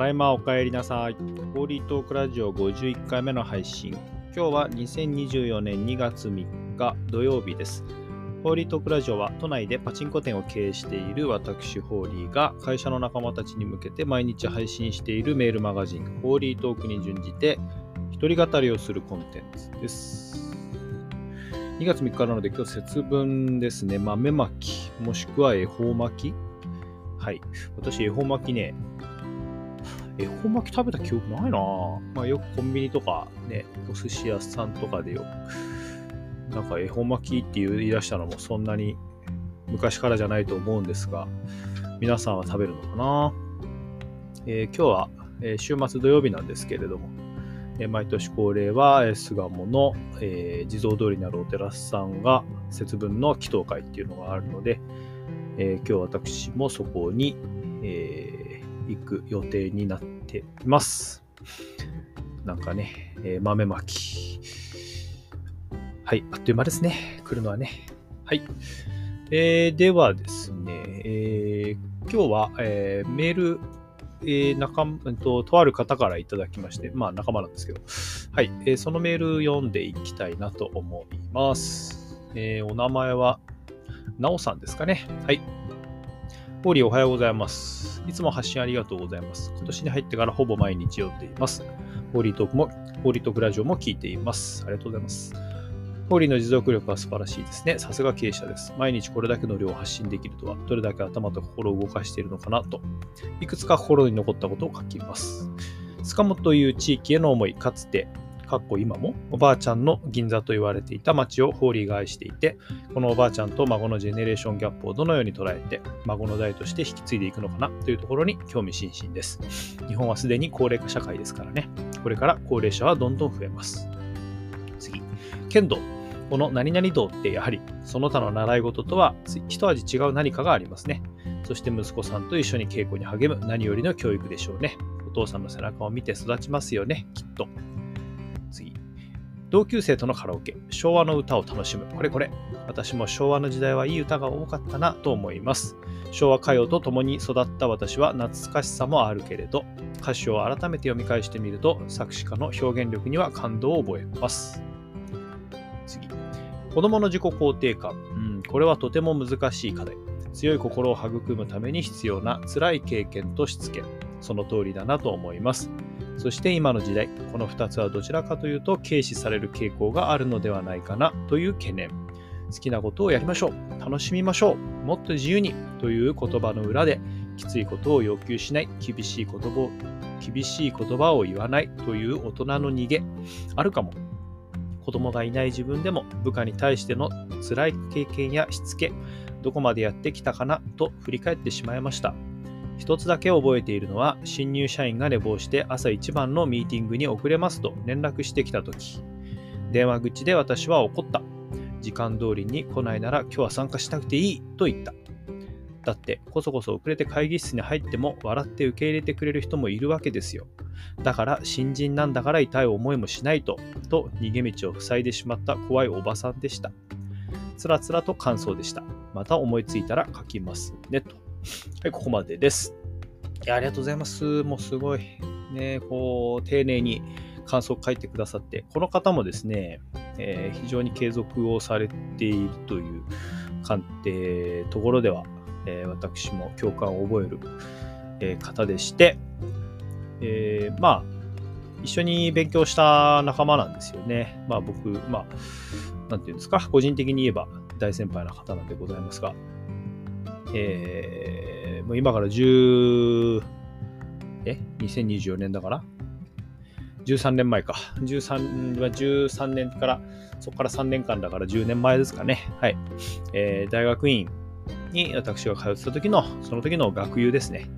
ただいまお帰りなさい。ホーリートークラジオ51回目の配信。今日は2024年2月3日土曜日です。ホーリートークラジオは都内でパチンコ店を経営している私ホーリーが会社の仲間たちに向けて毎日配信しているメールマガジンホーリートークに準じて一人語りをするコンテンツです。2月3日なので今日節分ですね。豆まき、もしくは恵方巻きはい。私、恵方巻きね、恵方巻き食べた記憶ないな。まあよくコンビニとかね、お寿司屋さんとかでよく、なんか恵方巻きって言い出したのもそんなに昔からじゃないと思うんですが、皆さんは食べるのかな？えー今日は、え週末土曜日なんですけれども、え毎年恒例は、えー巣鴨の、え地蔵通りにあるお寺さんが節分の祈祷会っていうのがあるので、え今日私もそこに、えー行く予定になってます。なんかね、えー豆まき。はい、あっという間ですね。来るのはね。はい。えーではですね、えー今日は、えーメール、えー仲と、とある方からいただきまして、まあ仲間なんですけど、はい、えーそのメール読んでいきたいなと思います。えーお名前は、なおさんですかね。はい。ホーリーおはようございます。いつも発信ありがとうございます。今年に入ってからほぼ毎日読んでいます。ホーリートークも、ホーリートークラジオも聞いています。ありがとうございます。ホーリーの持続力は素晴らしいですね。さすが経営者です。毎日これだけの量を発信できるとは、どれだけ頭と心を動かしているのかなと、いくつか心に残ったことを書きます。塚本という地域への思い、かつて、かっこ今も、おばあちゃんの銀座と言われていた街をホーリーが愛していて、このおばあちゃんと孫のジェネレーションギャップをどのように捉えて、孫の代として引き継いでいくのかなというところに興味津々です。日本はすでに高齢化社会ですからね。これから高齢者はどんどん増えます。次。剣道。この何々道ってやはりその他の習い事とは一味違う何かがありますね。そして息子さんと一緒に稽古に励む何よりの教育でしょうね。お父さんの背中を見て育ちますよね、きっと。同級生とのカラオケ。昭和の歌を楽しむ。これこれ。私も昭和の時代はいい歌が多かったなと思います。昭和歌謡と共に育った私は懐かしさもあるけれど、歌詞を改めて読み返してみると、作詞家の表現力には感動を覚えます。次。子供の自己肯定感。うん、これはとても難しい課題。強い心を育むために必要な辛い経験としつけ。その通りだなと思います。そして今の時代、この2つはどちらかというと軽視される傾向があるのではないかなという懸念。好きなことをやりましょう。楽しみましょう。もっと自由にという言葉の裏で、きついことを要求しない、厳しい言葉を厳しい言葉を言わないという大人の逃げ、あるかも。子供がいない自分でも部下に対しての辛い経験やしつけ、どこまでやってきたかなと振り返ってしまいました。一つだけ覚えているのは、新入社員が寝坊して朝一番のミーティングに遅れますと連絡してきたとき、電話口で私は怒った。時間通りに来ないなら今日は参加しなくていいと言った。だって、こそこそ遅れて会議室に入っても笑って受け入れてくれる人もいるわけですよ。だから新人なんだから痛い思いもしないと、と逃げ道を塞いでしまった怖いおばさんでした。つらつらと感想でした。また思いついたら書きますね。と。はい、ここまでです。ありがとうございます。もうすごい、ね、こう、丁寧に感想を書いてくださって、この方もですね、えー非常に継続をされているという観点、ところでは、えー私も共感を覚える、えー方でして、えーまあ、一緒に勉強した仲間なんですよね。まあ僕、まあ、なんていうんですか、個人的に言えば大先輩な方なんでございますが、えーもう今から10、え ?2024 年だから？13年前か。13 13年から、そこから3年間だから10年前ですかね。はい。えー大学院に私が通ってた時の、その時の学友ですね。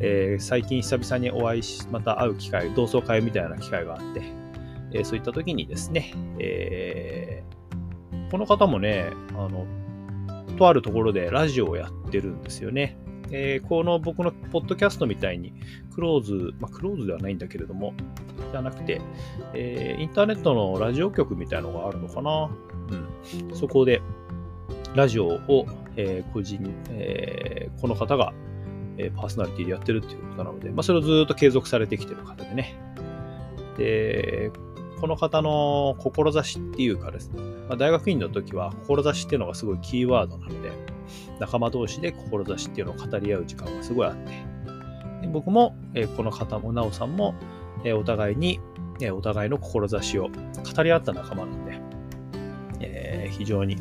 えー最近久々にお会いし、また会う機会、同窓会みたいな機会があって、えーそういった時にですね、えーこの方もね、あの、とあるところでラジオをやってるんですよね。えーこの僕のポッドキャストみたいに、クローズ、まあ、クローズではないんだけれども、じゃなくて、えーインターネットのラジオ局みたいのがあるのかな。うん。そこで、ラジオを、えー個人、えーこの方が、えパーソナリティでやってるっていうことなので、まあ、それをずっと継続されてきてる方でね。で、この方の志っていうかですね、まあ、大学院の時は志っていうのがすごいキーワードなので、仲間同士で志っていうのを語り合う時間がすごいあって、で僕も、えこの方も、なおさんも、えお互いに、えお互いの志を語り合った仲間なんで、えー、非常に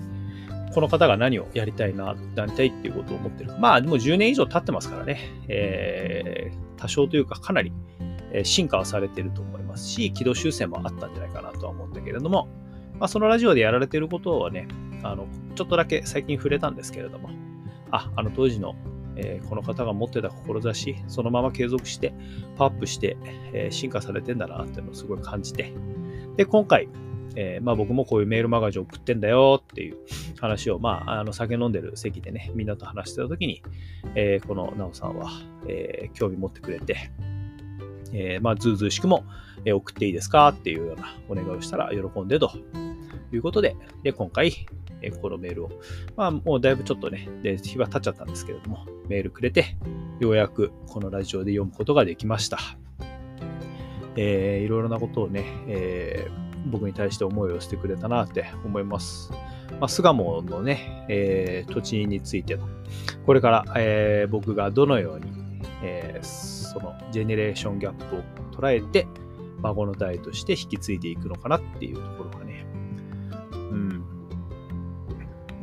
この方が何をやりたいな、なりたいっていうことを思ってる。まあ、でも10年以上経ってますからね、えー、多少というかかなり進化はされてると思います。し、軌道修正もあったんじゃないかなとは思うんだけれども、まあ、そのラジオでやられてることはね、あの、ちょっとだけ最近触れたんですけれども、あ、あの当時の、えー、この方が持ってた志、そのまま継続して、パワーアップして、えー、進化されてんだなっていうのをすごい感じて、で、今回、えー、まあ僕もこういうメールマガジン送ってんだよっていう話を、まあ、あの酒飲んでる席でね、みんなと話してた時に、えー、このなおさんは、え、興味持ってくれて、えー、まあ、ずうずうしくも、え送っていいですかっていうようなお願いをしたら喜んでということで、で今回、えこのメールを、まあ、もうだいぶちょっとね、で日は経っちゃったんですけれども、メールくれて、ようやくこのラジオで読むことができました。えー、いろいろなことをね、えー僕に対して思いをしてくれたなって思います。まあ、巣鴨のね、えー、土地についての、これから、えー、僕がどのように、えー、そのジェネレーションギャップを捉えて、孫の代として引き継いでいくのかなっていうところがね、うん。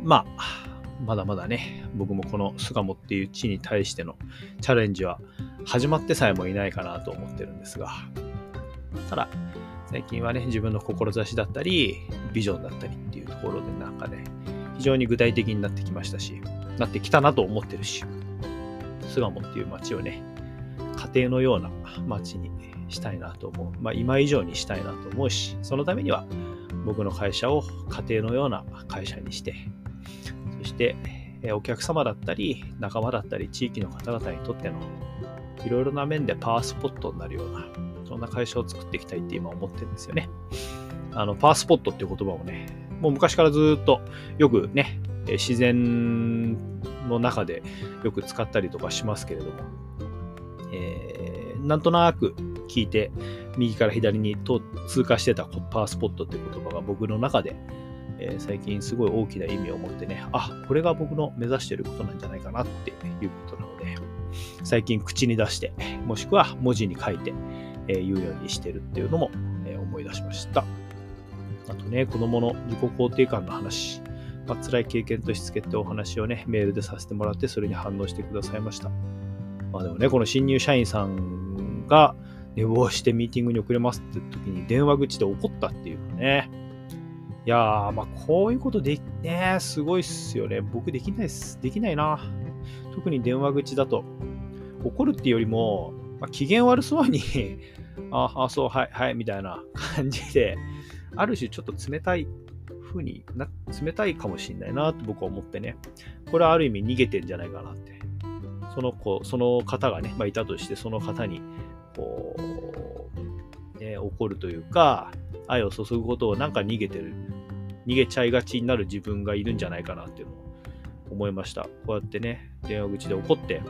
まあ、まだまだね、僕もこの巣鴨っていう地に対してのチャレンジは始まってさえもいないかなと思ってるんですが、ただ、最近はね、自分の志だったり、ビジョンだったりっていうところでなんかね、非常に具体的になってきましたし、なってきたなと思ってるし、巣鴨っていう街をね、庭のような街にしたいなと思う。まあ今以上にしたいなと思うし、そのためには僕の会社を家庭のような会社にして、そしてお客様だったり、仲間だったり、地域の方々にとってのいろいろな面でパワースポットになるようなそんな会社を作っていきたいって今思ってるんですよね。あの、パワースポットっていう言葉をね、もう昔からずっとよくね、自然の中でよく使ったりとかしますけれども、えー、なんとなく聞いて、右から左にと通過してたパワースポットっていう言葉が僕の中で、えー、最近すごい大きな意味を持ってね、あ、これが僕の目指していることなんじゃないかなっていうことなので、最近口に出して、もしくは文字に書いて、えー、言うようにしてるっていうのも、えー、思い出しました。あとね、子供の自己肯定感の話、まあ、辛い経験としつけってお話をね、メールでさせてもらって、それに反応してくださいました。まあでもね、この新入社員さんが寝坊してミーティングに遅れますって時に電話口で怒ったっていうのね。いやー、まあこういうことでき、ね、すごいっすよね。僕できないっす。できないな。特に電話口だと。怒るっていうよりも、まあ、機嫌悪そうに ああ、そう、はい、はい、みたいな感じで、ある種ちょっと冷たい風にな、冷たいかもしれないなって僕は思ってね、これはある意味逃げてんじゃないかなって。その子、その方がね、まあ、いたとして、その方に、こう、ね、怒るというか、愛を注ぐことをなんか逃げてる、逃げちゃいがちになる自分がいるんじゃないかなっていうのを思いました。こうやってね、電話口で怒って、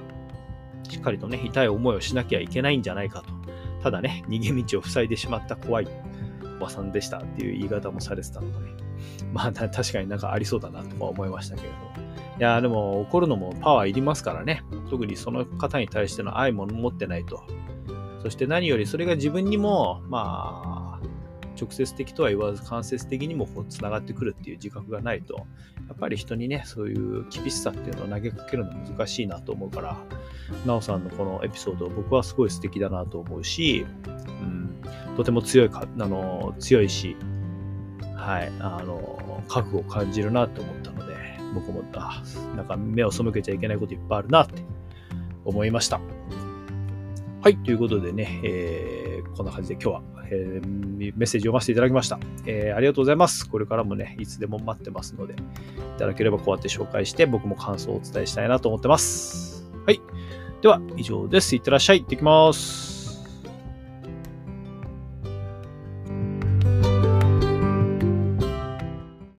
しっかりとね、痛い思いをしなきゃいけないんじゃないかと。ただね、逃げ道を塞いでしまった怖いおばさんでしたっていう言い方もされてたので、ね、まあ 確かになんかありそうだなとは思いましたけれども。いやでも怒るのもパワーいりますからね。特にその方に対しての愛も持ってないと。そして何よりそれが自分にも、まあ、直接的とは言わず間接的にもこう繋がってくるっていう自覚がないと、やっぱり人にね、そういう厳しさっていうのを投げかけるの難しいなと思うから、なおさんのこのエピソード、僕はすごい素敵だなと思うし、うん、とても強いか、あの、強いし、はい、あの、覚悟を感じるなって思ったので、僕も、あ、なんか目を背けちゃいけないこといっぱいあるなって思いました。はい、ということでね、えー、こんな感じで今日は、えー、メッセージ読ませていただきました、えー、ありがとうございます。これからもね、いつでも待ってますので、いただければこうやって紹介して、僕も感想をお伝えしたいなと思ってます。はい。では、以上です。いってらっしゃい。行ってきます。